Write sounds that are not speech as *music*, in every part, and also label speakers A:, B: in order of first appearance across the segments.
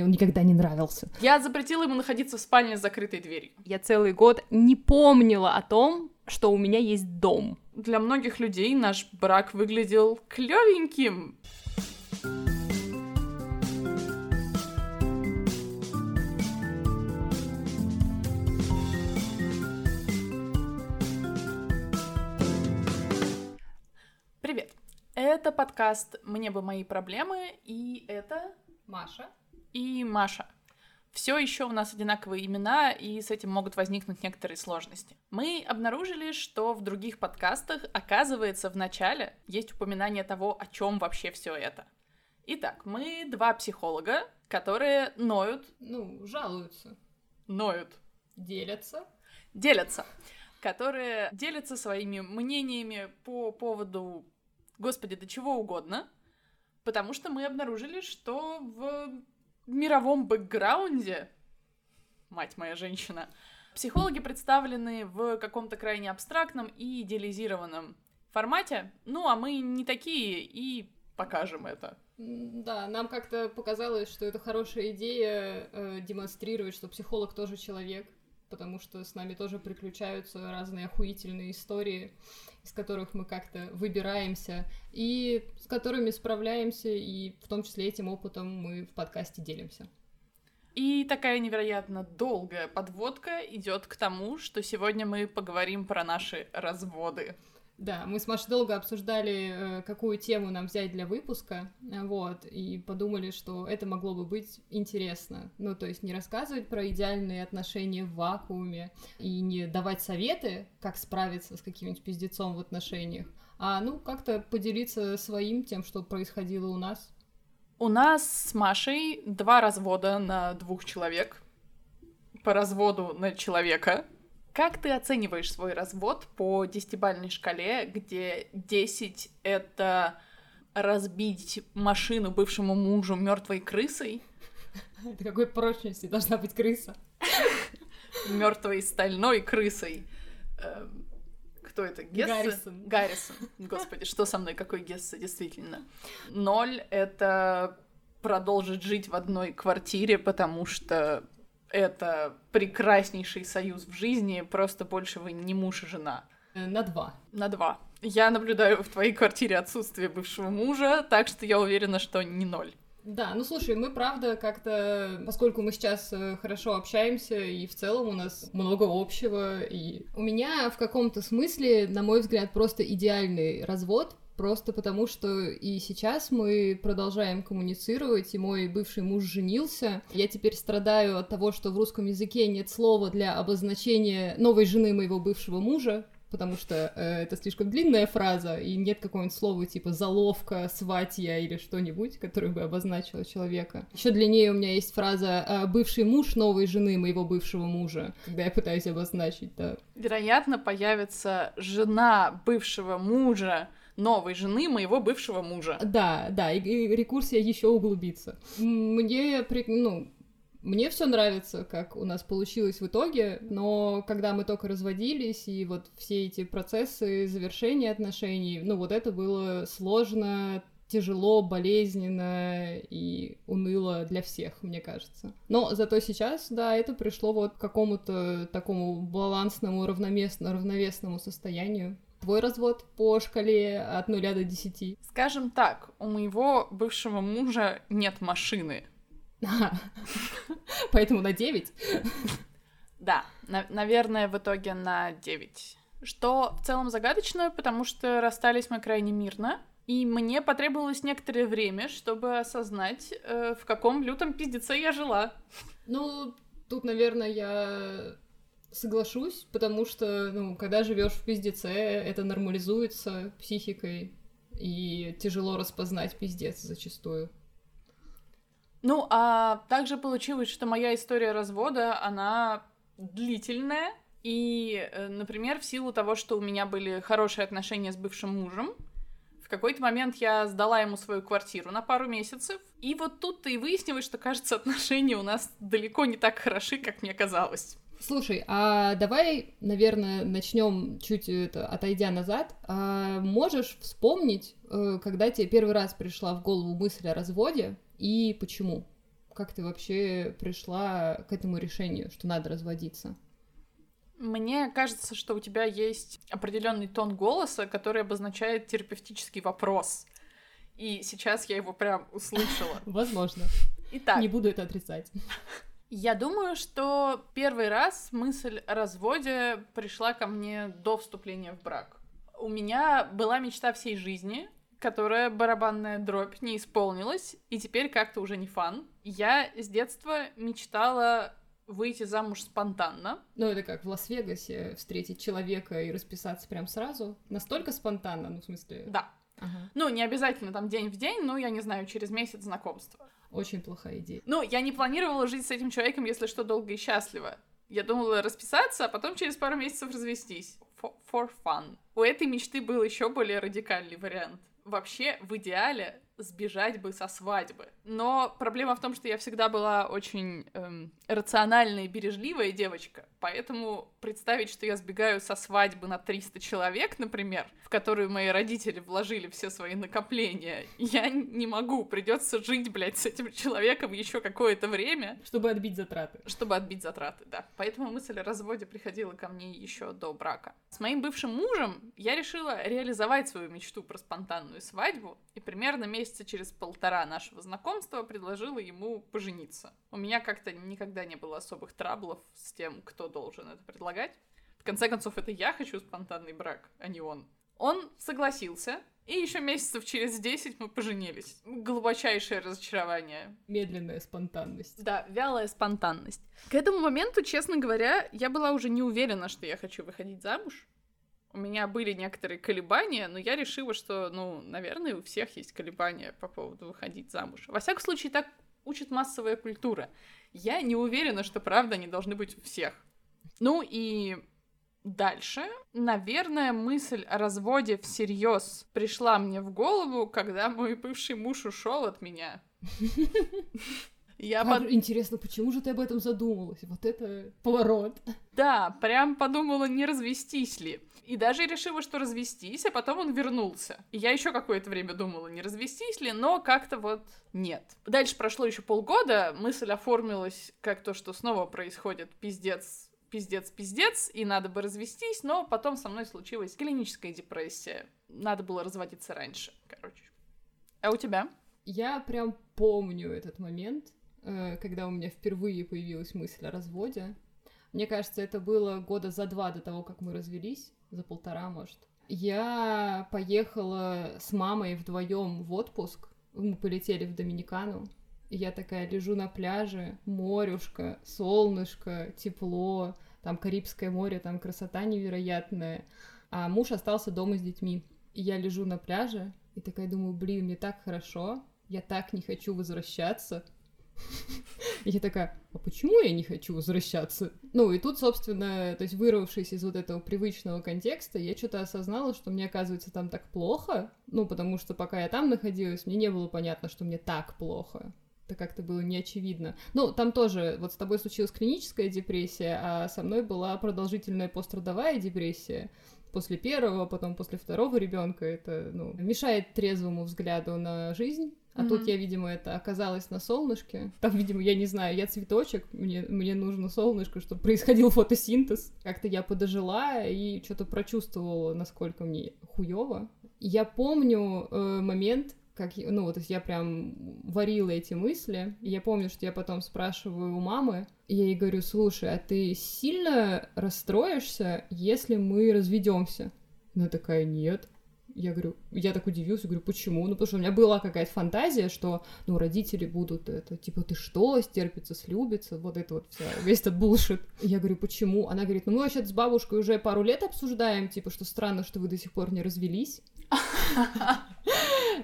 A: мне он никогда не нравился.
B: Я запретила ему находиться в спальне с закрытой дверью.
A: Я целый год не помнила о том, что у меня есть дом.
B: Для многих людей наш брак выглядел клевеньким. Привет! Это подкаст «Мне бы мои проблемы» и это
A: Маша
B: и Маша. Все еще у нас одинаковые имена, и с этим могут возникнуть некоторые сложности. Мы обнаружили, что в других подкастах, оказывается, в начале есть упоминание того, о чем вообще все это. Итак, мы два психолога, которые ноют.
A: Ну, жалуются.
B: Ноют.
A: Делятся.
B: Делятся. Которые делятся своими мнениями по поводу, господи, до чего угодно. Потому что мы обнаружили, что в мировом бэкграунде, мать моя женщина, психологи представлены в каком-то крайне абстрактном и идеализированном формате. Ну, а мы не такие и покажем это.
A: Да, нам как-то показалось, что это хорошая идея э, демонстрировать, что психолог тоже человек, потому что с нами тоже приключаются разные охуительные истории, из которых мы как-то выбираемся и с которыми справляемся, и в том числе этим опытом мы в подкасте делимся.
B: И такая невероятно долгая подводка идет к тому, что сегодня мы поговорим про наши разводы.
A: Да, мы с Машей долго обсуждали, э, какую тему нам взять для выпуска, вот, и подумали, что это могло бы быть интересно. Ну, то есть не рассказывать про идеальные отношения в вакууме и не давать советы, как справиться с каким-нибудь пиздецом в отношениях, а, ну, как-то поделиться своим тем, что происходило у нас.
B: У нас с Машей два развода на двух человек. По разводу на человека как ты оцениваешь свой развод по десятибальной шкале, где 10 — это разбить машину бывшему мужу мертвой крысой?
A: Это какой прочности должна быть крыса?
B: Мертвой стальной крысой. Эм, кто это?
A: Гессе? Гаррисон.
B: Гаррисон. Господи, что со мной? Какой Гессе, действительно? Ноль — это продолжить жить в одной квартире, потому что это прекраснейший союз в жизни, просто больше вы не муж и жена.
A: Э, на два.
B: На два. Я наблюдаю в твоей квартире отсутствие бывшего мужа, так что я уверена, что не ноль.
A: Да, ну слушай, мы правда как-то, поскольку мы сейчас э, хорошо общаемся, и в целом у нас много общего, и у меня в каком-то смысле, на мой взгляд, просто идеальный развод, просто потому что и сейчас мы продолжаем коммуницировать, и мой бывший муж женился. Я теперь страдаю от того, что в русском языке нет слова для обозначения новой жены моего бывшего мужа, потому что э, это слишком длинная фраза, и нет какого-нибудь слова типа заловка, сватья или что-нибудь, которое бы обозначило человека. Еще длиннее у меня есть фраза э, бывший муж новой жены моего бывшего мужа, когда я пытаюсь обозначить, да.
B: Вероятно, появится жена бывшего мужа новой жены моего бывшего мужа.
A: Да, да, и, и рекурсия еще углубится. Мне, ну, мне все нравится, как у нас получилось в итоге, но когда мы только разводились, и вот все эти процессы завершения отношений, ну вот это было сложно, тяжело, болезненно и уныло для всех, мне кажется. Но зато сейчас, да, это пришло вот к какому-то такому балансному, равноместно, равновесному состоянию твой развод по шкале от 0 до 10?
B: Скажем так, у моего бывшего мужа нет машины. *laughs*
A: Поэтому на 9?
B: Да, наверное, в итоге на 9. Что в целом загадочно, потому что расстались мы крайне мирно, и мне потребовалось некоторое время, чтобы осознать, э, в каком лютом пиздеце я жила.
A: Ну, тут, наверное, я Соглашусь, потому что, ну, когда живешь в пиздеце, это нормализуется психикой, и тяжело распознать пиздец зачастую.
B: Ну, а также получилось, что моя история развода, она длительная, и, э, например, в силу того, что у меня были хорошие отношения с бывшим мужем, в какой-то момент я сдала ему свою квартиру на пару месяцев, и вот тут-то и выяснилось, что, кажется, отношения у нас далеко не так хороши, как мне казалось.
A: Слушай, а давай, наверное, начнем чуть это, отойдя назад. А можешь вспомнить, э, когда тебе первый раз пришла в голову мысль о разводе и почему? как ты вообще пришла к этому решению, что надо разводиться?
B: Мне кажется, что у тебя есть определенный тон голоса, который обозначает терапевтический вопрос. И сейчас я его прям услышала. *laughs*
A: Возможно.
B: Итак.
A: Не буду это отрицать. *laughs*
B: Я думаю, что первый раз мысль о разводе пришла ко мне до вступления в брак. У меня была мечта всей жизни, которая барабанная дробь не исполнилась, и теперь как-то уже не фан. Я с детства мечтала выйти замуж спонтанно.
A: Ну, это как в Лас-Вегасе встретить человека и расписаться прям сразу. Настолько спонтанно, ну, в смысле...
B: Да. Ага. Ну, не обязательно там день в день, но, я не знаю, через месяц знакомства.
A: Очень плохая идея.
B: Ну, я не планировала жить с этим человеком, если что, долго и счастливо. Я думала расписаться, а потом через пару месяцев развестись. For, for fun. У этой мечты был еще более радикальный вариант. Вообще, в идеале, сбежать бы со свадьбы. Но проблема в том, что я всегда была очень эм, рациональная и бережливая девочка, поэтому представить, что я сбегаю со свадьбы на 300 человек, например, в которую мои родители вложили все свои накопления, я не могу. Придется жить, блядь, с этим человеком еще какое-то время.
A: Чтобы отбить затраты.
B: Чтобы отбить затраты, да. Поэтому мысль о разводе приходила ко мне еще до брака. С моим бывшим мужем я решила реализовать свою мечту про спонтанную свадьбу, и примерно месяц месяца через полтора нашего знакомства предложила ему пожениться. У меня как-то никогда не было особых траблов с тем, кто должен это предлагать. В конце концов, это я хочу спонтанный брак, а не он. Он согласился, и еще месяцев через 10 мы поженились. Глубочайшее разочарование.
A: Медленная спонтанность.
B: Да, вялая спонтанность. К этому моменту, честно говоря, я была уже не уверена, что я хочу выходить замуж у меня были некоторые колебания, но я решила, что, ну, наверное, у всех есть колебания по поводу выходить замуж. Во всяком случае, так учит массовая культура. Я не уверена, что правда они должны быть у всех. Ну и дальше, наверное, мысль о разводе всерьез пришла мне в голову, когда мой бывший муж ушел от меня.
A: Я под... Интересно, почему же ты об этом задумалась? Вот это поворот.
B: Да, прям подумала, не развестись ли. И даже решила, что развестись, а потом он вернулся. И я еще какое-то время думала, не развестись ли, но как-то вот нет. Дальше прошло еще полгода, мысль оформилась как то, что снова происходит пиздец, пиздец, пиздец, и надо бы развестись, но потом со мной случилась клиническая депрессия. Надо было разводиться раньше, короче. А у тебя?
A: Я прям помню этот момент, когда у меня впервые появилась мысль о разводе. Мне кажется, это было года за два до того, как мы развелись за полтора, может. Я поехала с мамой вдвоем в отпуск. Мы полетели в Доминикану. Я такая лежу на пляже, морюшка, солнышко, тепло, там Карибское море, там красота невероятная. А муж остался дома с детьми. И я лежу на пляже и такая думаю, блин, мне так хорошо, я так не хочу возвращаться. *laughs* Я такая, а почему я не хочу возвращаться? Ну, и тут, собственно, то есть вырвавшись из вот этого привычного контекста, я что-то осознала, что мне, оказывается, там так плохо, ну, потому что пока я там находилась, мне не было понятно, что мне так плохо. Это как-то было неочевидно. Ну, там тоже, вот с тобой случилась клиническая депрессия, а со мной была продолжительная пострадовая депрессия после первого, потом после второго ребенка. Это, ну, мешает трезвому взгляду на жизнь. А mm-hmm. тут я, видимо, это оказалось на солнышке. Там, видимо, я не знаю, я цветочек, мне, мне нужно солнышко, чтобы происходил фотосинтез. Как-то я подожила и что-то прочувствовала, насколько мне хуево. Я помню э, момент, как, ну, вот, то есть я прям варила эти мысли. И я помню, что я потом спрашиваю у мамы, и я ей говорю, слушай, а ты сильно расстроишься, если мы разведемся? Она такая, нет. Я говорю, я так удивился, говорю, почему? Ну, потому что у меня была какая-то фантазия, что, ну, родители будут это, типа, ты что, стерпится, слюбится, вот это вот вся, весь этот булшит. Я говорю, почему? Она говорит, ну, мы вообще с бабушкой уже пару лет обсуждаем, типа, что странно, что вы до сих пор не развелись.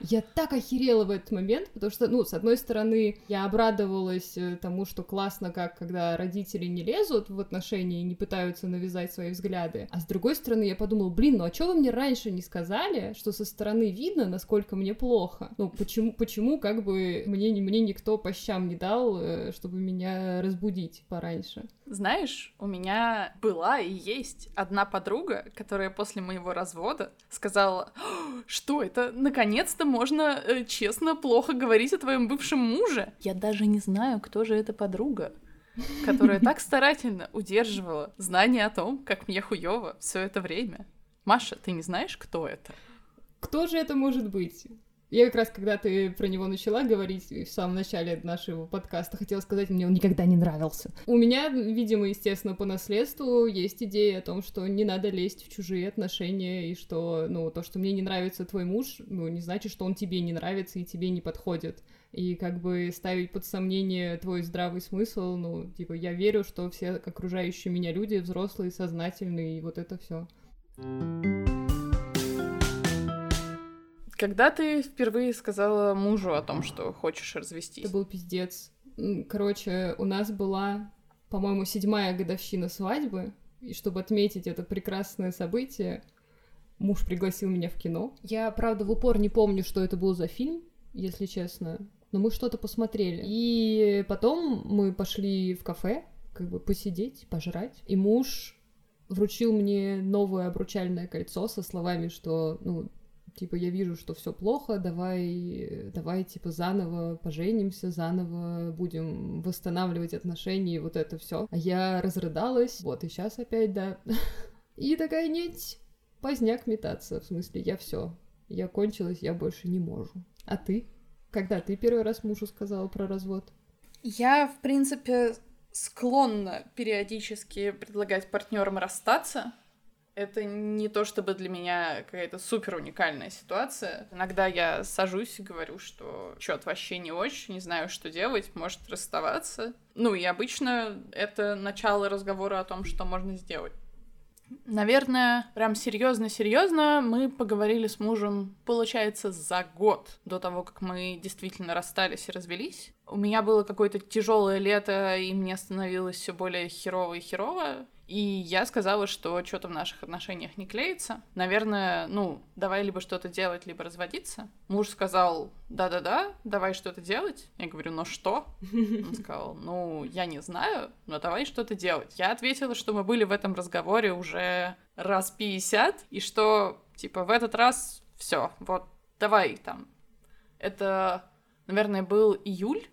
A: Я так охерела в этот момент, потому что, ну, с одной стороны, я обрадовалась э, тому, что классно, как когда родители не лезут в отношения и не пытаются навязать свои взгляды, а с другой стороны, я подумала, блин, ну а что вы мне раньше не сказали, что со стороны видно, насколько мне плохо? Ну, почему, почему как бы мне, мне никто по щам не дал, э, чтобы меня разбудить пораньше?
B: Знаешь, у меня была и есть одна подруга, которая после моего развода сказала, что это наконец-то можно э, честно плохо говорить о твоем бывшем муже? Я даже не знаю, кто же эта подруга, которая так старательно удерживала знание о том, как мне хуёво все это время. Маша, ты не знаешь, кто это?
A: Кто же это может быть? Я как раз, когда ты про него начала говорить в самом начале нашего подкаста, хотела сказать, мне он никогда не нравился. У меня, видимо, естественно, по наследству есть идея о том, что не надо лезть в чужие отношения, и что, ну, то, что мне не нравится твой муж, ну, не значит, что он тебе не нравится и тебе не подходит. И как бы ставить под сомнение твой здравый смысл, ну, типа, я верю, что все окружающие меня люди взрослые, сознательные, и вот это все.
B: Когда ты впервые сказала мужу о том, что хочешь развестись?
A: Это был пиздец. Короче, у нас была, по-моему, седьмая годовщина свадьбы, и чтобы отметить это прекрасное событие, муж пригласил меня в кино. Я, правда, в упор не помню, что это был за фильм, если честно, но мы что-то посмотрели. И потом мы пошли в кафе, как бы посидеть, пожрать, и муж вручил мне новое обручальное кольцо со словами, что, ну, типа, я вижу, что все плохо, давай, давай, типа, заново поженимся, заново будем восстанавливать отношения, и вот это все. А я разрыдалась, вот, и сейчас опять, да. *laughs* И такая, нет, поздняк метаться, в смысле, я все, я кончилась, я больше не могу. А ты? Когда ты первый раз мужу сказала про развод?
B: Я, в принципе, склонна периодически предлагать партнерам расстаться, это не то чтобы для меня какая-то супер уникальная ситуация. Иногда я сажусь и говорю, что что-то вообще не очень, не знаю, что делать, может расставаться. Ну и обычно это начало разговора о том, что можно сделать. Наверное, прям серьезно-серьезно мы поговорили с мужем, получается, за год до того, как мы действительно расстались и развелись. У меня было какое-то тяжелое лето, и мне становилось все более херово и херово. И я сказала, что что-то в наших отношениях не клеится. Наверное, ну, давай либо что-то делать, либо разводиться. Муж сказал, да-да-да, давай что-то делать. Я говорю, ну что? Он *laughs* сказал, ну, я не знаю, но давай что-то делать. Я ответила, что мы были в этом разговоре уже раз 50, и что, типа, в этот раз все, вот, давай там. Это, наверное, был июль.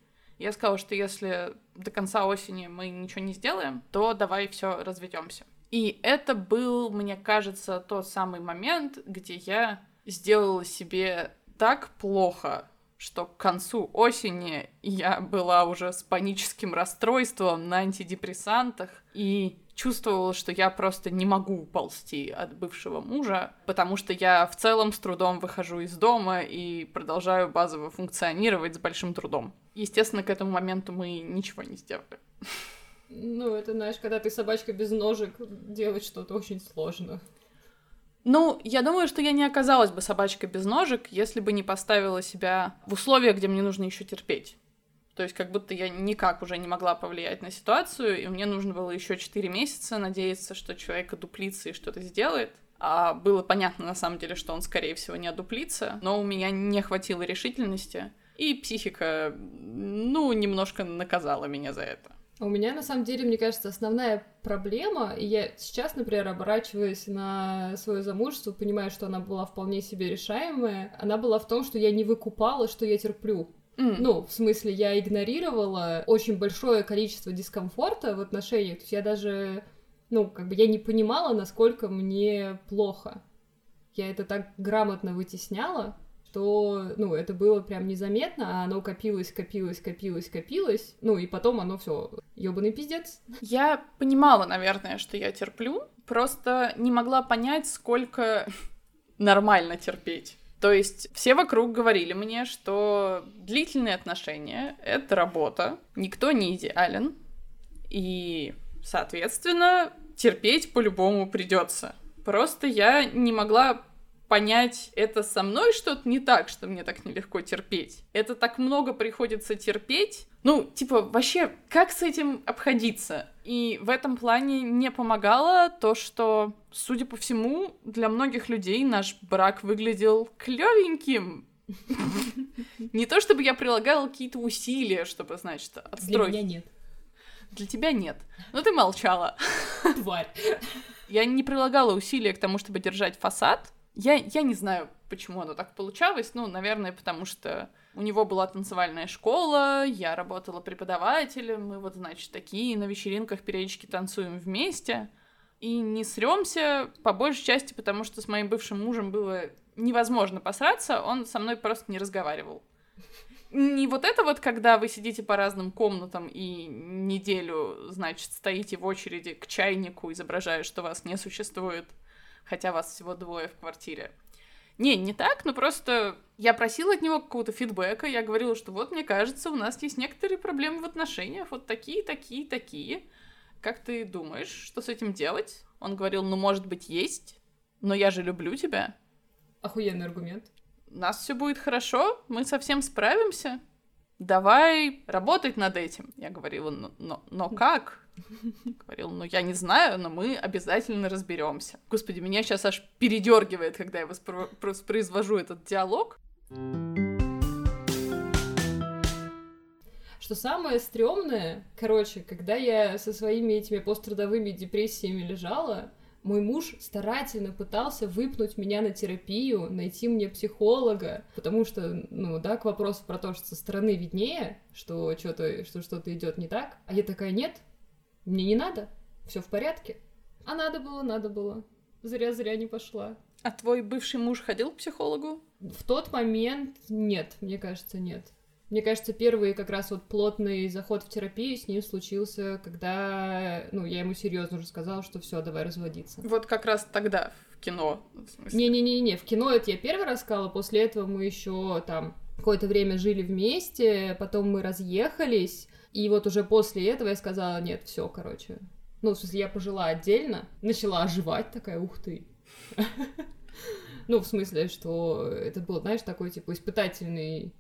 B: Я сказала, что если до конца осени мы ничего не сделаем, то давай все разведемся. И это был, мне кажется, тот самый момент, где я сделала себе так плохо, что к концу осени я была уже с паническим расстройством на антидепрессантах и чувствовала, что я просто не могу ползти от бывшего мужа, потому что я в целом с трудом выхожу из дома и продолжаю базово функционировать с большим трудом. Естественно, к этому моменту мы ничего не сделали.
A: Ну, это, знаешь, когда ты собачка без ножек, делать что-то очень сложно.
B: Ну, я думаю, что я не оказалась бы собачкой без ножек, если бы не поставила себя в условия, где мне нужно еще терпеть. То есть как будто я никак уже не могла повлиять на ситуацию, и мне нужно было еще 4 месяца надеяться, что человек одуплится и что-то сделает. А было понятно на самом деле, что он, скорее всего, не одуплится, но у меня не хватило решительности, и психика, ну, немножко наказала меня за это.
A: У меня, на самом деле, мне кажется, основная проблема, и я сейчас, например, оборачиваясь на свое замужество, понимаю, что она была вполне себе решаемая, она была в том, что я не выкупала, что я терплю. Mm. Ну, в смысле, я игнорировала очень большое количество дискомфорта в отношениях. То есть я даже, ну, как бы я не понимала, насколько мне плохо. Я это так грамотно вытесняла, что, ну, это было прям незаметно, а оно копилось, копилось, копилось, копилось. Ну, и потом оно все ёбаный пиздец.
B: Я понимала, наверное, что я терплю, просто не могла понять, сколько *laughs* нормально терпеть. То есть все вокруг говорили мне, что длительные отношения — это работа, никто не идеален, и, соответственно, терпеть по-любому придется. Просто я не могла понять, это со мной что-то не так, что мне так нелегко терпеть. Это так много приходится терпеть. Ну, типа, вообще, как с этим обходиться? И в этом плане не помогало то, что, судя по всему, для многих людей наш брак выглядел клевеньким. *laughs* Не то чтобы я прилагала какие-то усилия, чтобы, значит, отстроить.
A: Для меня нет.
B: Для тебя нет. Но ты молчала. *laughs*
A: Тварь.
B: Я не прилагала усилия к тому, чтобы держать фасад, Я, я не знаю, почему оно так получалось. Ну, наверное, потому что у него была танцевальная школа, я работала преподавателем, мы вот, значит, такие на вечеринках периодически танцуем вместе. И не сремся, по большей части, потому что с моим бывшим мужем было невозможно посраться, он со мной просто не разговаривал. Не вот это вот, когда вы сидите по разным комнатам и неделю, значит, стоите в очереди к чайнику, изображая, что вас не существует, хотя вас всего двое в квартире. Не, не так, но просто я просила от него какого-то фидбэка, я говорила, что вот, мне кажется, у нас есть некоторые проблемы в отношениях, вот такие, такие, такие. Как ты думаешь, что с этим делать? Он говорил, ну, может быть, есть, но я же люблю тебя.
A: Охуенный аргумент.
B: У нас все будет хорошо, мы совсем справимся. Давай работать над этим. Я говорила, но, но, но как? Говорил, ну я не знаю, но мы обязательно разберемся. Господи, меня сейчас аж передергивает, когда я воспро- воспроизвожу этот диалог.
A: Что самое стрёмное, короче, когда я со своими этими пострадовыми депрессиями лежала, мой муж старательно пытался выпнуть меня на терапию, найти мне психолога, потому что, ну да, к вопросу про то, что со стороны виднее, что что-то что что-то идет не так, а я такая нет, мне не надо, все в порядке. А надо было, надо было. Зря-зря не пошла.
B: А твой бывший муж ходил к психологу?
A: В тот момент нет, мне кажется, нет. Мне кажется, первый как раз вот плотный заход в терапию с ним случился, когда, ну, я ему серьезно уже сказала, что все, давай разводиться.
B: Вот как раз тогда в кино.
A: Не-не-не-не, в кино это я первый раз сказала, после этого мы еще там какое-то время жили вместе, потом мы разъехались, и вот уже после этого я сказала, нет, все, короче. Ну, в смысле, я пожила отдельно, начала оживать, такая, ух ты. *laughs* Ну, в смысле, что это был, знаешь, такой, типа, испытательный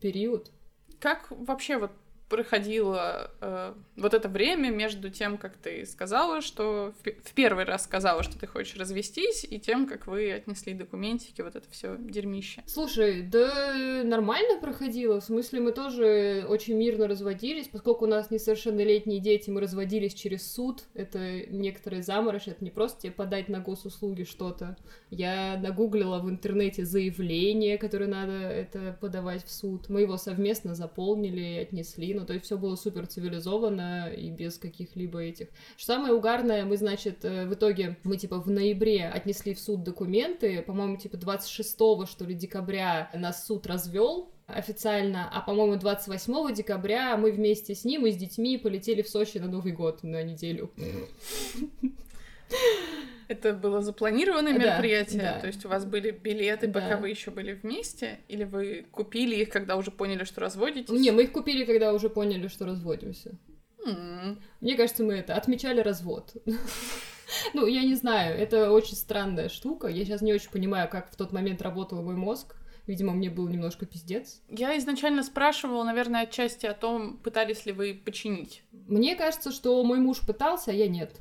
A: период.
B: Как вообще вот проходило э, вот это время между тем, как ты сказала, что в, в первый раз сказала, что ты хочешь развестись, и тем, как вы отнесли документики, вот это все дерьмище.
A: Слушай, да нормально проходило. В смысле, мы тоже очень мирно разводились, поскольку у нас несовершеннолетние дети, мы разводились через суд. Это некоторые заморочь, это не просто тебе подать на госуслуги что-то. Я нагуглила в интернете заявление, которое надо это подавать в суд. Мы его совместно заполнили и отнесли ну, то есть все было супер цивилизованно и без каких-либо этих. Что самое угарное, мы, значит, э, в итоге, мы, типа, в ноябре отнесли в суд документы, по-моему, типа, 26 что ли, декабря нас суд развел, официально, а, по-моему, 28 декабря мы вместе с ним и с детьми полетели в Сочи на Новый год на неделю. *laughs*
B: Это было запланированное мероприятие? Да, да. То есть у вас были билеты, да. пока вы еще были вместе? Или вы купили их, когда уже поняли, что разводитесь?
A: Не, мы их купили, когда уже поняли, что разводимся. Mm. Мне кажется, мы это отмечали развод. *laughs* Ну, я не знаю, это очень странная штука. Я сейчас не очень понимаю, как в тот момент работал мой мозг. Видимо, мне был немножко пиздец.
B: Я изначально спрашивала, наверное, отчасти о том, пытались ли вы починить.
A: Мне кажется, что мой муж пытался, а я нет.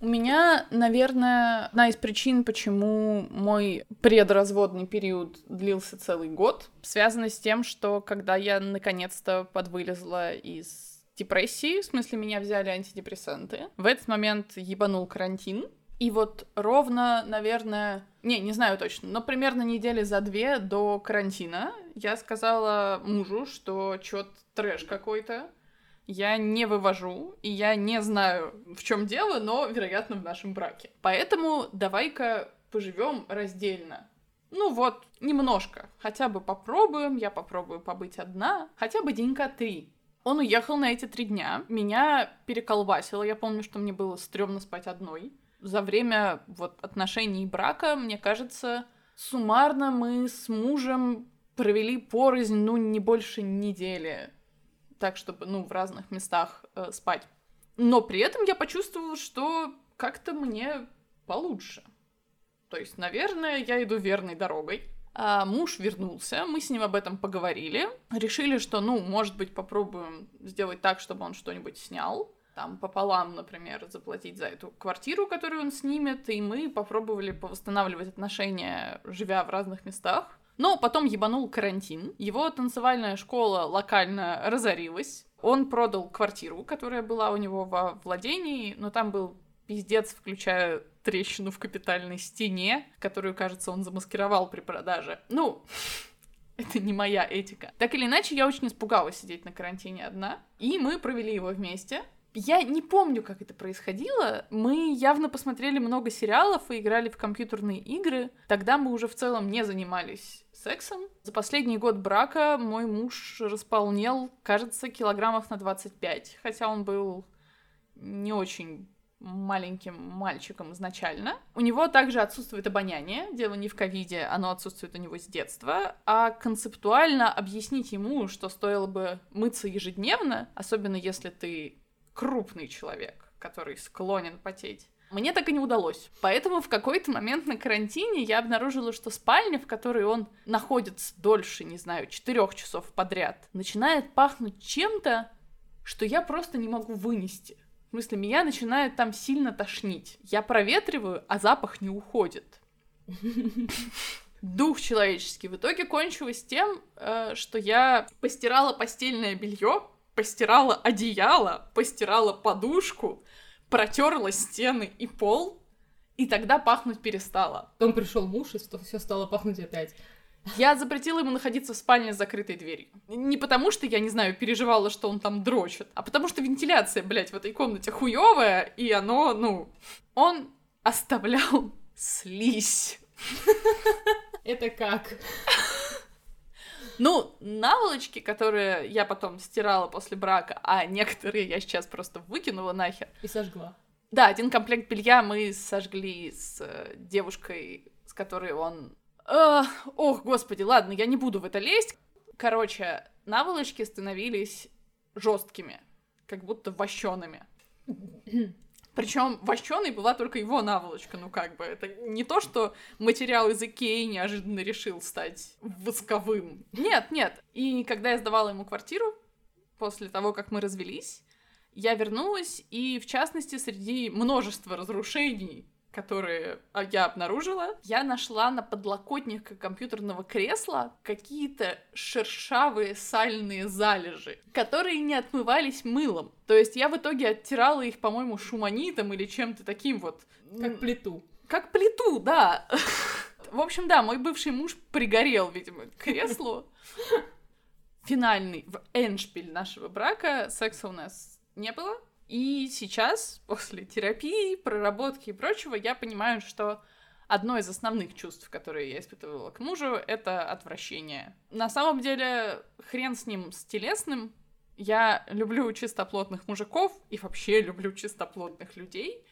B: У меня, наверное, одна из причин, почему мой предразводный период длился целый год, связана с тем, что когда я наконец-то подвылезла из депрессии, в смысле меня взяли антидепрессанты, в этот момент ебанул карантин, и вот ровно, наверное, не, не знаю точно, но примерно недели за две до карантина я сказала мужу, что чё трэш какой-то, я не вывожу, и я не знаю, в чем дело, но, вероятно, в нашем браке. Поэтому давай-ка поживем раздельно. Ну вот, немножко. Хотя бы попробуем, я попробую побыть одна. Хотя бы денька три. Он уехал на эти три дня. Меня переколбасило. Я помню, что мне было стрёмно спать одной. За время вот отношений и брака, мне кажется, суммарно мы с мужем провели порознь, ну, не больше недели так, чтобы, ну, в разных местах э, спать. Но при этом я почувствовала, что как-то мне получше. То есть, наверное, я иду верной дорогой. А муж вернулся, мы с ним об этом поговорили, решили, что, ну, может быть, попробуем сделать так, чтобы он что-нибудь снял, там пополам, например, заплатить за эту квартиру, которую он снимет, и мы попробовали повосстанавливать отношения, живя в разных местах. Но потом ебанул карантин, его танцевальная школа локально разорилась, он продал квартиру, которая была у него во владении, но там был пиздец, включая трещину в капитальной стене, которую, кажется, он замаскировал при продаже. Ну, *laughs* это не моя этика. Так или иначе, я очень испугалась сидеть на карантине одна, и мы провели его вместе. Я не помню, как это происходило. Мы явно посмотрели много сериалов и играли в компьютерные игры. Тогда мы уже в целом не занимались сексом. За последний год брака мой муж располнел, кажется, килограммов на 25, хотя он был не очень маленьким мальчиком изначально. У него также отсутствует обоняние, дело не в ковиде, оно отсутствует у него с детства, а концептуально объяснить ему, что стоило бы мыться ежедневно, особенно если ты крупный человек, который склонен потеть, мне так и не удалось. Поэтому в какой-то момент на карантине я обнаружила, что спальня, в которой он находится дольше, не знаю, четырех часов подряд, начинает пахнуть чем-то, что я просто не могу вынести. В смысле, меня начинает там сильно тошнить. Я проветриваю, а запах не уходит. Дух человеческий. В итоге кончилось тем, э, что я постирала постельное белье, постирала одеяло, постирала подушку, протерла стены и пол, и тогда пахнуть перестало.
A: Потом пришел муж, и все стало пахнуть опять.
B: Я запретила ему находиться в спальне с закрытой дверью. Не потому, что я, не знаю, переживала, что он там дрочит, а потому что вентиляция, блядь, в этой комнате хуевая, и оно, ну... Он оставлял слизь.
A: Это как?
B: Ну, наволочки, которые я потом стирала после брака, а некоторые я сейчас просто выкинула нахер.
A: И сожгла.
B: Да, один комплект белья мы сожгли с э, девушкой, с которой он ох, господи, ладно, я не буду в это лезть. Короче, наволочки становились жесткими, как будто вощеными. Причем вощеной была только его наволочка, ну как бы. Это не то, что материал из Икеи неожиданно решил стать восковым. Нет, нет. И когда я сдавала ему квартиру, после того, как мы развелись, я вернулась, и в частности, среди множества разрушений, которые а, я обнаружила, я нашла на подлокотниках компьютерного кресла какие-то шершавые сальные залежи, которые не отмывались мылом. То есть я в итоге оттирала их, по-моему, шуманитом или чем-то таким вот.
A: Как плиту.
B: Как плиту, да. *laughs* В общем, да, мой бывший муж пригорел, видимо, к креслу. Финальный, в эншпиль нашего брака секса у нас не было, и сейчас, *laughs* после терапии, проработки и прочего, я понимаю, что одно из основных чувств, которые я испытывала к мужу, это отвращение. На самом деле, хрен с ним, с телесным. Я люблю чистоплотных мужиков и вообще люблю чистоплотных людей.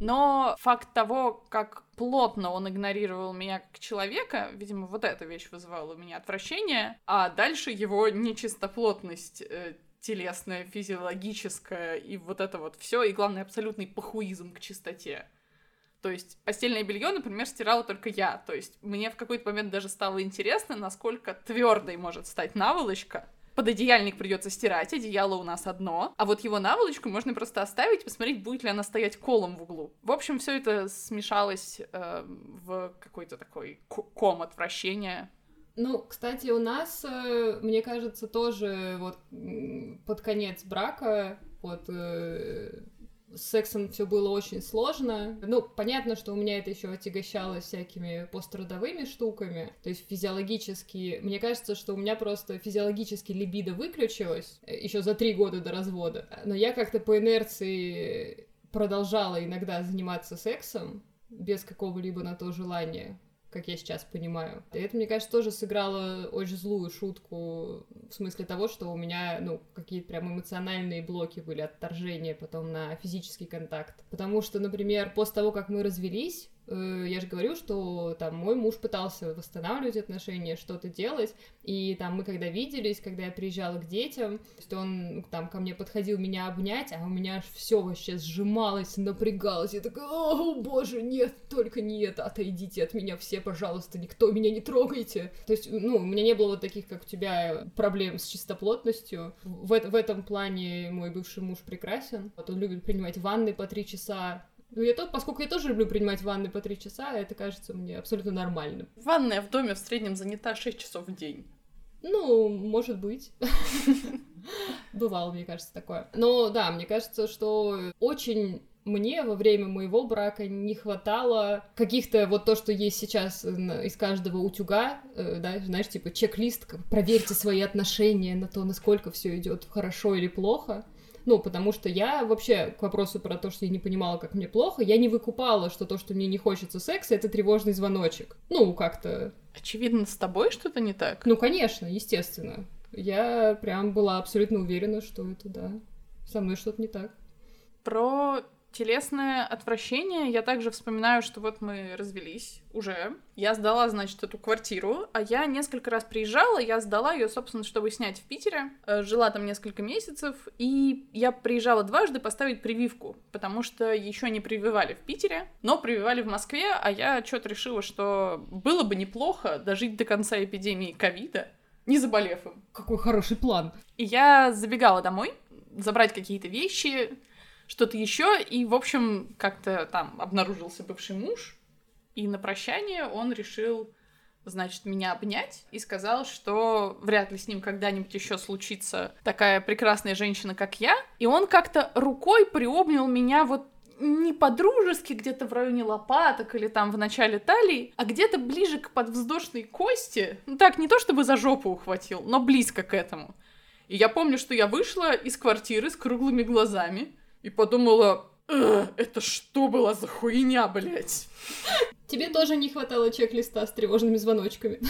B: Но факт того, как плотно он игнорировал меня как человека, видимо, вот эта вещь вызывала у меня отвращение, а дальше его нечистоплотность э, телесное, физиологическое и вот это вот все, и главное, абсолютный похуизм к чистоте. То есть постельное белье, например, стирала только я. То есть мне в какой-то момент даже стало интересно, насколько твердой может стать наволочка. Пододеяльник придется стирать, одеяло у нас одно, а вот его наволочку можно просто оставить, посмотреть, будет ли она стоять колом в углу. В общем, все это смешалось э, в какой-то такой ком отвращения
A: ну, кстати, у нас, э, мне кажется, тоже вот под конец брака, вот э, с сексом все было очень сложно. Ну, понятно, что у меня это еще отягощалось всякими пострадовыми штуками. То есть физиологически, мне кажется, что у меня просто физиологически либидо выключилось э, еще за три года до развода. Но я как-то по инерции продолжала иногда заниматься сексом без какого-либо на то желания как я сейчас понимаю. И это, мне кажется, тоже сыграло очень злую шутку в смысле того, что у меня, ну, какие-то прям эмоциональные блоки были, отторжения потом на физический контакт. Потому что, например, после того, как мы развелись, я же говорю, что там мой муж пытался восстанавливать отношения, что-то делать, и там мы когда виделись, когда я приезжала к детям, то он там ко мне подходил меня обнять, а у меня аж все вообще сжималось, напрягалось, я такая, о боже, нет, только не это, отойдите от меня все, пожалуйста, никто меня не трогайте. То есть, ну, у меня не было вот таких, как у тебя, проблем с чистоплотностью. В, в этом плане мой бывший муж прекрасен. Вот он любит принимать ванны по три часа, ну, я то, поскольку я тоже люблю принимать ванны по три часа, это кажется мне абсолютно нормальным.
B: Ванная в доме в среднем занята 6 часов в день.
A: Ну, может быть. Бывало, мне кажется, такое. Но да, мне кажется, что очень мне во время моего брака не хватало каких-то вот то, что есть сейчас из каждого утюга, э, да, знаешь, типа чек-лист, проверьте свои отношения на то, насколько все идет хорошо или плохо. Ну, потому что я вообще к вопросу про то, что я не понимала, как мне плохо, я не выкупала, что то, что мне не хочется секса, это тревожный звоночек. Ну, как-то...
B: Очевидно, с тобой что-то не так?
A: Ну, конечно, естественно. Я прям была абсолютно уверена, что это, да, со мной что-то не так.
B: Про телесное отвращение я также вспоминаю, что вот мы развелись уже. Я сдала, значит, эту квартиру, а я несколько раз приезжала, я сдала ее, собственно, чтобы снять в Питере. Э, жила там несколько месяцев, и я приезжала дважды поставить прививку, потому что еще не прививали в Питере, но прививали в Москве, а я что-то решила, что было бы неплохо дожить до конца эпидемии ковида, не заболев им.
A: Какой хороший план.
B: И я забегала домой, забрать какие-то вещи, что-то еще, и, в общем, как-то там обнаружился бывший муж, и на прощание он решил, значит, меня обнять и сказал, что вряд ли с ним когда-нибудь еще случится такая прекрасная женщина, как я. И он как-то рукой приобнял меня вот не по-дружески где-то в районе лопаток или там в начале талии, а где-то ближе к подвздошной кости. Ну так, не то чтобы за жопу ухватил, но близко к этому. И я помню, что я вышла из квартиры с круглыми глазами, и подумала, это что была за хуйня, блядь?
A: Тебе тоже не хватало чек-листа с тревожными звоночками.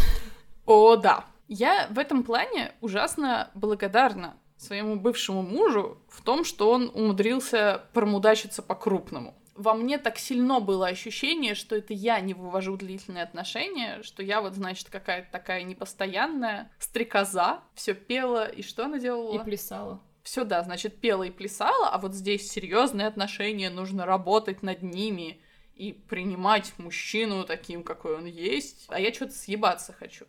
B: О, да. Я в этом плане ужасно благодарна своему бывшему мужу в том, что он умудрился промудачиться по-крупному. Во мне так сильно было ощущение, что это я не вывожу длительные отношения, что я вот, значит, какая-то такая непостоянная стрекоза, все пела, и что она делала?
A: И плясала
B: все, да, значит, пела и плясала, а вот здесь серьезные отношения, нужно работать над ними и принимать мужчину таким, какой он есть, а я что-то съебаться хочу.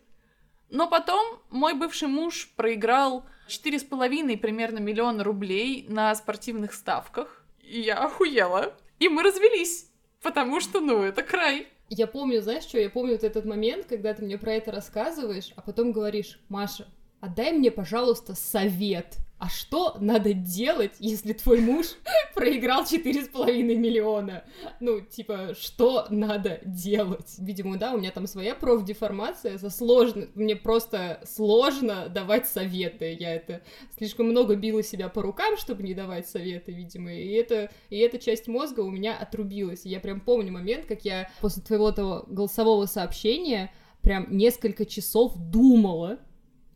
B: Но потом мой бывший муж проиграл четыре с половиной примерно миллиона рублей на спортивных ставках, и я охуела. И мы развелись, потому что, ну, это край.
A: Я помню, знаешь что, я помню вот этот момент, когда ты мне про это рассказываешь, а потом говоришь, Маша, отдай мне, пожалуйста, совет а что надо делать, если твой муж *laughs* проиграл 4,5 миллиона? Ну, типа, что надо делать? Видимо, да, у меня там своя профдеформация, за сложно, мне просто сложно давать советы. Я это слишком много била себя по рукам, чтобы не давать советы, видимо, и это, и эта часть мозга у меня отрубилась. Я прям помню момент, как я после твоего того голосового сообщения прям несколько часов думала,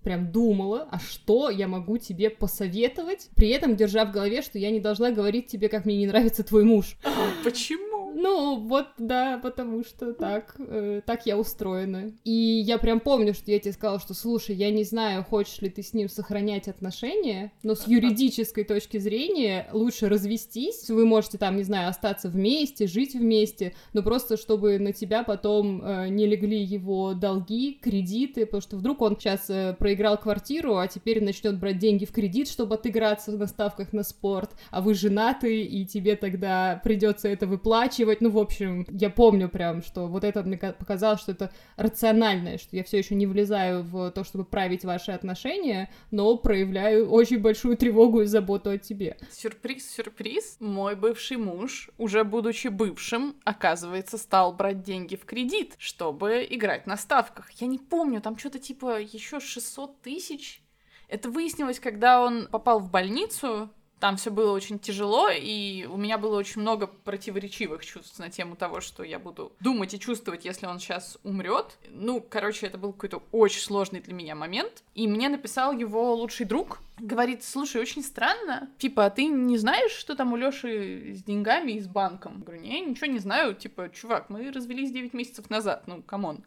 A: прям думала, а что я могу тебе посоветовать, при этом держа в голове, что я не должна говорить тебе, как мне не нравится твой муж.
B: А, почему?
A: Ну, вот, да, потому что так, э, так я устроена. И я прям помню, что я тебе сказала, что, слушай, я не знаю, хочешь ли ты с ним сохранять отношения, но с юридической точки зрения лучше развестись. Вы можете там, не знаю, остаться вместе, жить вместе, но просто чтобы на тебя потом э, не легли его долги, кредиты, потому что вдруг он сейчас э, проиграл квартиру, а теперь начнет брать деньги в кредит, чтобы отыграться на ставках на спорт, а вы женаты, и тебе тогда придется это выплачивать, выкручивать, ну, в общем, я помню прям, что вот это мне показалось, что это рациональное, что я все еще не влезаю в то, чтобы править ваши отношения, но проявляю очень большую тревогу и заботу о тебе.
B: Сюрприз, сюрприз. Мой бывший муж, уже будучи бывшим, оказывается, стал брать деньги в кредит, чтобы играть на ставках. Я не помню, там что-то типа еще 600 тысяч. Это выяснилось, когда он попал в больницу, там все было очень тяжело, и у меня было очень много противоречивых чувств на тему того, что я буду думать и чувствовать, если он сейчас умрет. Ну, короче, это был какой-то очень сложный для меня момент. И мне написал его лучший друг, говорит, слушай, очень странно, типа, а ты не знаешь, что там у Лёши с деньгами и с банком? Я говорю, не, ничего не знаю, типа, чувак, мы развелись 9 месяцев назад, ну, come on.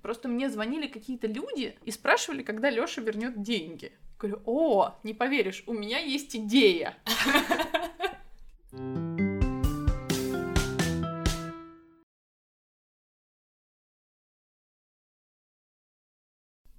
B: Просто мне звонили какие-то люди и спрашивали, когда Лёша вернет деньги. Говорю, о, не поверишь, у меня есть идея.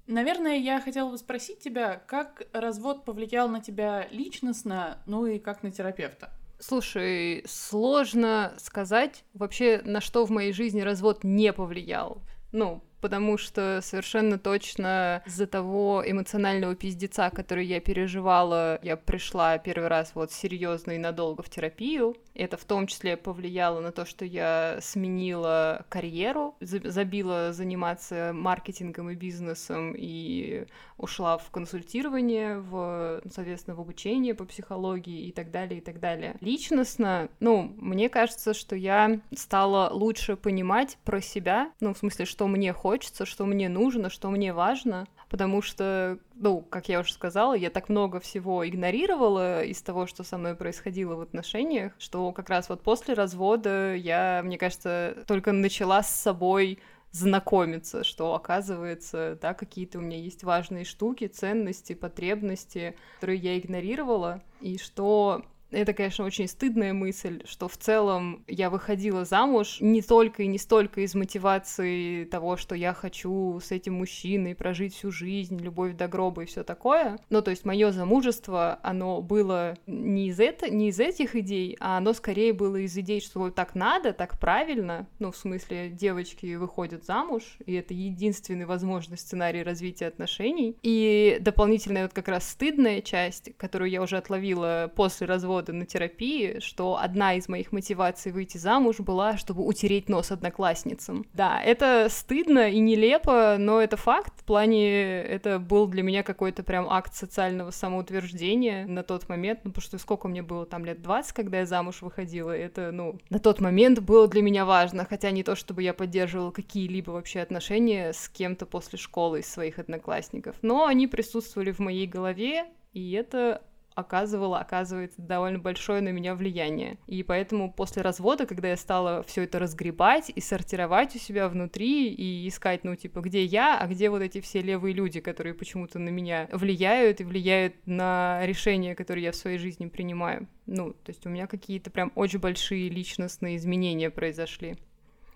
B: Наверное, я хотела бы спросить тебя, как развод повлиял на тебя личностно, ну и как на терапевта?
A: Слушай, сложно сказать вообще, на что в моей жизни развод не повлиял. Ну, потому что совершенно точно из-за того эмоционального пиздеца, который я переживала, я пришла первый раз вот серьезно и надолго в терапию. Это в том числе повлияло на то, что я сменила карьеру, забила заниматься маркетингом и бизнесом и ушла в консультирование, в, соответственно, в обучение по психологии и так далее, и так далее. Личностно, ну, мне кажется, что я стала лучше понимать про себя, ну, в смысле, что мне хочется, что мне нужно, что мне важно, потому что, ну, как я уже сказала, я так много всего игнорировала из того, что со мной происходило в отношениях, что как раз вот после развода я, мне кажется, только начала с собой знакомиться, что оказывается, да, какие-то у меня есть важные штуки, ценности, потребности, которые я игнорировала, и что это, конечно, очень стыдная мысль, что в целом я выходила замуж не только и не столько из мотивации того, что я хочу с этим мужчиной прожить всю жизнь, любовь до гроба и все такое. Ну, то есть мое замужество, оно было не из, это, не из этих идей, а оно скорее было из идей, что вот так надо, так правильно. Ну, в смысле, девочки выходят замуж, и это единственный возможный сценарий развития отношений. И дополнительная вот как раз стыдная часть, которую я уже отловила после развода, года на терапии, что одна из моих мотиваций выйти замуж была, чтобы утереть нос одноклассницам. Да, это стыдно и нелепо, но это факт. В плане это был для меня какой-то прям акт социального самоутверждения на тот момент, ну, потому что сколько мне было там лет 20, когда я замуж выходила, это, ну, на тот момент было для меня важно, хотя не то, чтобы я поддерживала какие-либо вообще отношения с кем-то после школы из своих одноклассников, но они присутствовали в моей голове, и это оказывала, оказывает довольно большое на меня влияние. И поэтому после развода, когда я стала все это разгребать и сортировать у себя внутри и искать, ну, типа, где я, а где вот эти все левые люди, которые почему-то на меня влияют и влияют на решения, которые я в своей жизни принимаю. Ну, то есть у меня какие-то прям очень большие личностные изменения произошли.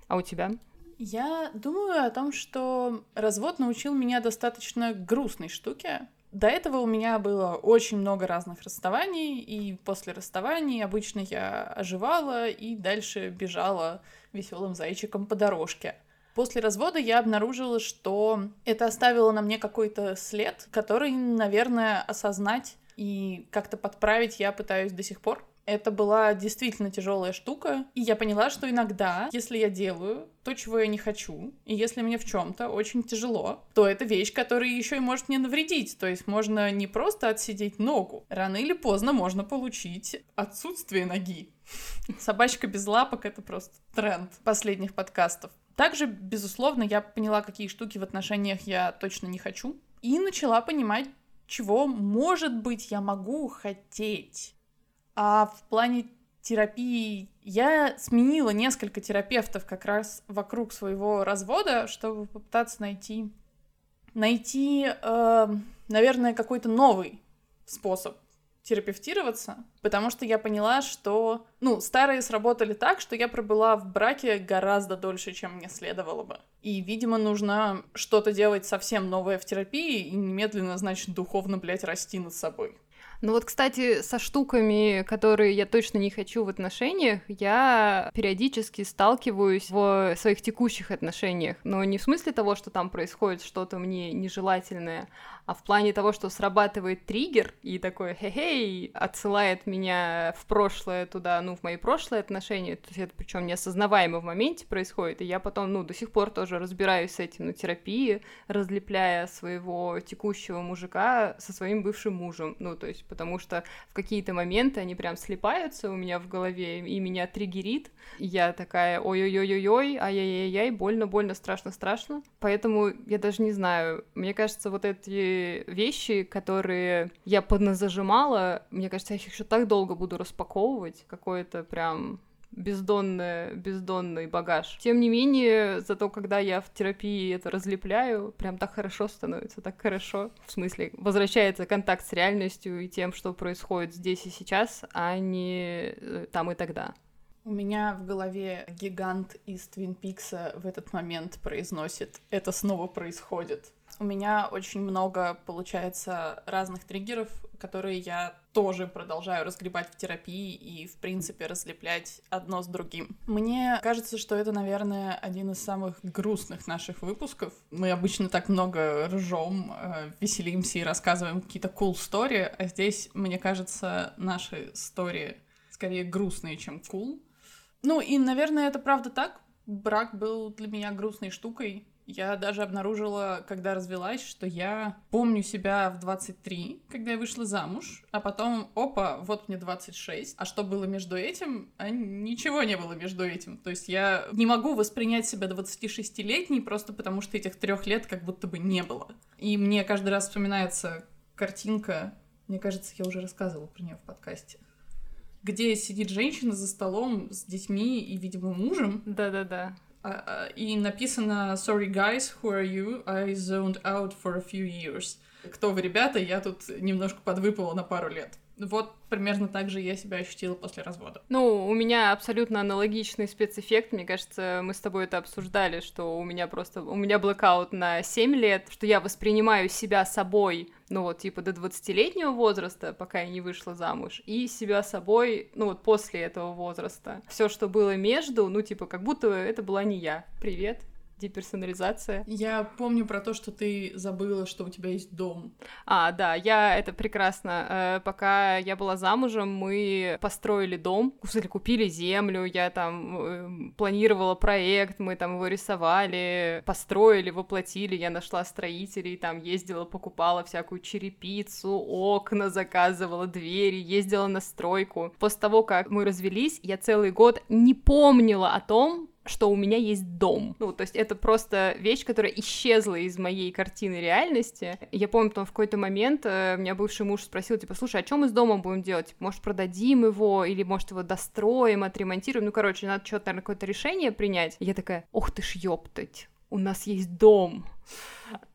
A: А у тебя?
B: Я думаю о том, что развод научил меня достаточно грустной штуке, до этого у меня было очень много разных расставаний, и после расставаний обычно я оживала и дальше бежала веселым зайчиком по дорожке. После развода я обнаружила, что это оставило на мне какой-то след, который, наверное, осознать и как-то подправить я пытаюсь до сих пор. Это была действительно тяжелая штука, и я поняла, что иногда, если я делаю то, чего я не хочу, и если мне в чем-то очень тяжело, то это вещь, которая еще и может мне навредить. То есть можно не просто отсидеть ногу, рано или поздно можно получить отсутствие ноги. *laughs* Собачка без лапок — это просто тренд последних подкастов. Также, безусловно, я поняла, какие штуки в отношениях я точно не хочу, и начала понимать, чего, может быть, я могу хотеть. А в плане терапии я сменила несколько терапевтов как раз вокруг своего развода, чтобы попытаться найти, найти, э, наверное, какой-то новый способ терапевтироваться, потому что я поняла, что, ну, старые сработали так, что я пробыла в браке гораздо дольше, чем мне следовало бы. И, видимо, нужно что-то делать совсем новое в терапии и немедленно, значит, духовно, блядь, расти над собой.
A: Ну вот, кстати, со штуками, которые я точно не хочу в отношениях, я периодически сталкиваюсь в своих текущих отношениях. Но не в смысле того, что там происходит что-то мне нежелательное, а в плане того, что срабатывает триггер и такой хе-хей! отсылает меня в прошлое туда, ну, в мои прошлые отношения, то есть это причем неосознаваемо в моменте происходит, и я потом, ну, до сих пор тоже разбираюсь с этим на терапии, разлепляя своего текущего мужика со своим бывшим мужем, ну, то есть потому что в какие-то моменты они прям слипаются у меня в голове, и меня триггерит, я такая ой-ой-ой-ой-ой, ай-яй-яй-яй, больно-больно, страшно-страшно, поэтому я даже не знаю, мне кажется, вот эти вещи, которые я подназажимала, мне кажется, я их еще так долго буду распаковывать, какой-то прям бездонный, бездонный багаж. Тем не менее, зато когда я в терапии это разлепляю, прям так хорошо становится, так хорошо. В смысле, возвращается контакт с реальностью и тем, что происходит здесь и сейчас, а не э, там и тогда.
B: У меня в голове гигант из Твин Пикса в этот момент произносит «Это снова происходит». У меня очень много, получается, разных триггеров, которые я тоже продолжаю разгребать в терапии и, в принципе, разлеплять одно с другим. Мне кажется, что это, наверное, один из самых грустных наших выпусков. Мы обычно так много ржем, э, веселимся и рассказываем какие-то cool story, а здесь, мне кажется, наши истории скорее грустные, чем cool. Ну и, наверное, это правда так. Брак был для меня грустной штукой, я даже обнаружила, когда развелась, что я помню себя в 23, когда я вышла замуж, а потом, опа, вот мне 26. А что было между этим? А ничего не было между этим. То есть я не могу воспринять себя 26-летней просто потому, что этих трех лет как будто бы не было. И мне каждый раз вспоминается картинка, мне кажется, я уже рассказывала про нее в подкасте, где сидит женщина за столом с детьми и, видимо, мужем.
A: Да-да-да.
B: А, а, и написано «Sorry guys, who are you? I zoned out for a few years». Кто вы, ребята? Я тут немножко подвыпала на пару лет. Вот примерно так же я себя ощутила после развода.
A: Ну, у меня абсолютно аналогичный спецэффект. Мне кажется, мы с тобой это обсуждали, что у меня просто... У меня блокаут на 7 лет, что я воспринимаю себя собой, ну вот, типа, до 20-летнего возраста, пока я не вышла замуж, и себя собой, ну вот, после этого возраста. Все, что было между, ну, типа, как будто это была не я. Привет, деперсонализация.
B: Я помню про то, что ты забыла, что у тебя есть дом.
A: А, да, я это прекрасно. Э, пока я была замужем, мы построили дом, кстати, купили землю, я там э, планировала проект, мы там его рисовали, построили, воплотили, я нашла строителей, там ездила, покупала всякую черепицу, окна заказывала, двери, ездила на стройку. После того, как мы развелись, я целый год не помнила о том, что у меня есть дом. Ну, то есть это просто вещь, которая исчезла из моей картины реальности. Я помню, там в какой-то момент э, меня бывший муж спросил, типа, слушай, а что мы с домом будем делать? Типа, может, продадим его, или, может, его достроим, отремонтируем? Ну, короче, надо что-то, наверное, какое-то решение принять. И я такая, ох ты ж ёптать, у нас есть дом.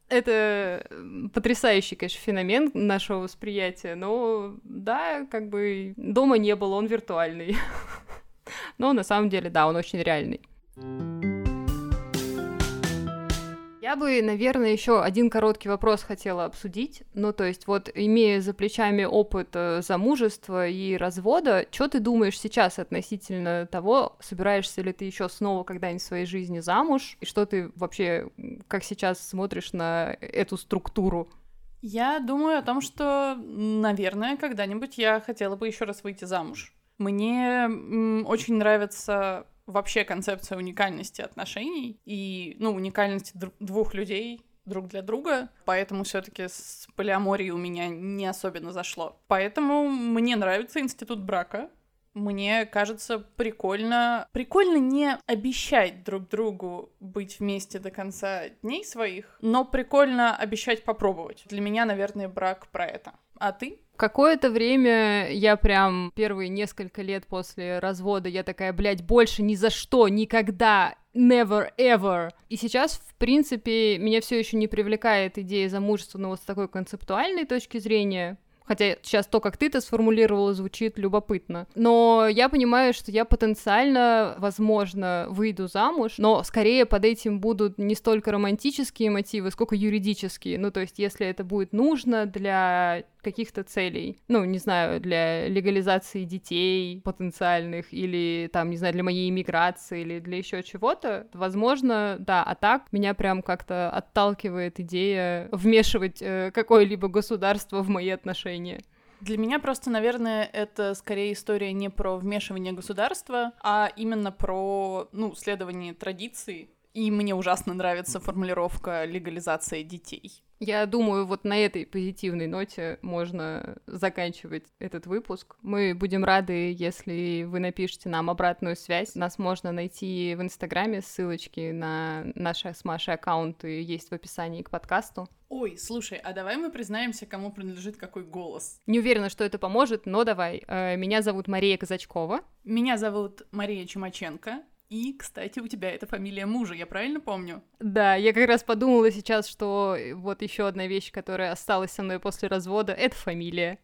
A: Это потрясающий, конечно, феномен нашего восприятия, но да, как бы дома не было, он виртуальный. *laughs* Но на самом деле, да, он очень реальный. Я бы, наверное, еще один короткий вопрос хотела обсудить. Ну, то есть, вот, имея за плечами опыт э, замужества и развода, что ты думаешь сейчас относительно того, собираешься ли ты еще снова когда-нибудь в своей жизни замуж, и что ты вообще, как сейчас смотришь на эту структуру?
B: Я думаю о том, что, наверное, когда-нибудь я хотела бы еще раз выйти замуж. Мне очень нравится вообще концепция уникальности отношений и, ну, уникальности двух людей друг для друга, поэтому все-таки с полиаморией у меня не особенно зашло. Поэтому мне нравится институт брака. Мне кажется прикольно, прикольно не обещать друг другу быть вместе до конца дней своих, но прикольно обещать попробовать. Для меня, наверное, брак про это. А ты?
A: Какое-то время я прям первые несколько лет после развода я такая, блядь, больше ни за что, никогда, never ever. И сейчас, в принципе, меня все еще не привлекает идея замужества, но вот с такой концептуальной точки зрения. Хотя сейчас то, как ты это сформулировала, звучит любопытно. Но я понимаю, что я потенциально, возможно, выйду замуж, но скорее под этим будут не столько романтические мотивы, сколько юридические. Ну, то есть, если это будет нужно для каких-то целей. Ну, не знаю, для легализации детей потенциальных или там, не знаю, для моей иммиграции или для еще чего-то. Возможно, да, а так меня прям как-то отталкивает идея вмешивать э, какое-либо государство в мои отношения.
B: Для меня просто, наверное, это скорее история не про вмешивание государства, а именно про, ну, следование традиций. И мне ужасно нравится формулировка легализация детей.
A: Я думаю, вот на этой позитивной ноте можно заканчивать этот выпуск. Мы будем рады, если вы напишите нам обратную связь. Нас можно найти в Инстаграме, ссылочки на наши с Машей аккаунты есть в описании к подкасту.
B: Ой, слушай, а давай мы признаемся, кому принадлежит какой голос.
A: Не уверена, что это поможет, но давай. Э, меня зовут Мария Казачкова.
B: Меня зовут Мария Чумаченко. И, кстати, у тебя это фамилия мужа, я правильно помню?
A: Да, я как раз подумала сейчас, что вот еще одна вещь, которая осталась со мной после развода, это фамилия.